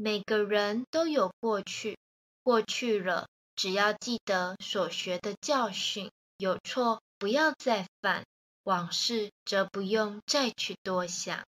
每个人都有过去过去了只要记得所学的教训有错不要再犯往事则不用再去多想。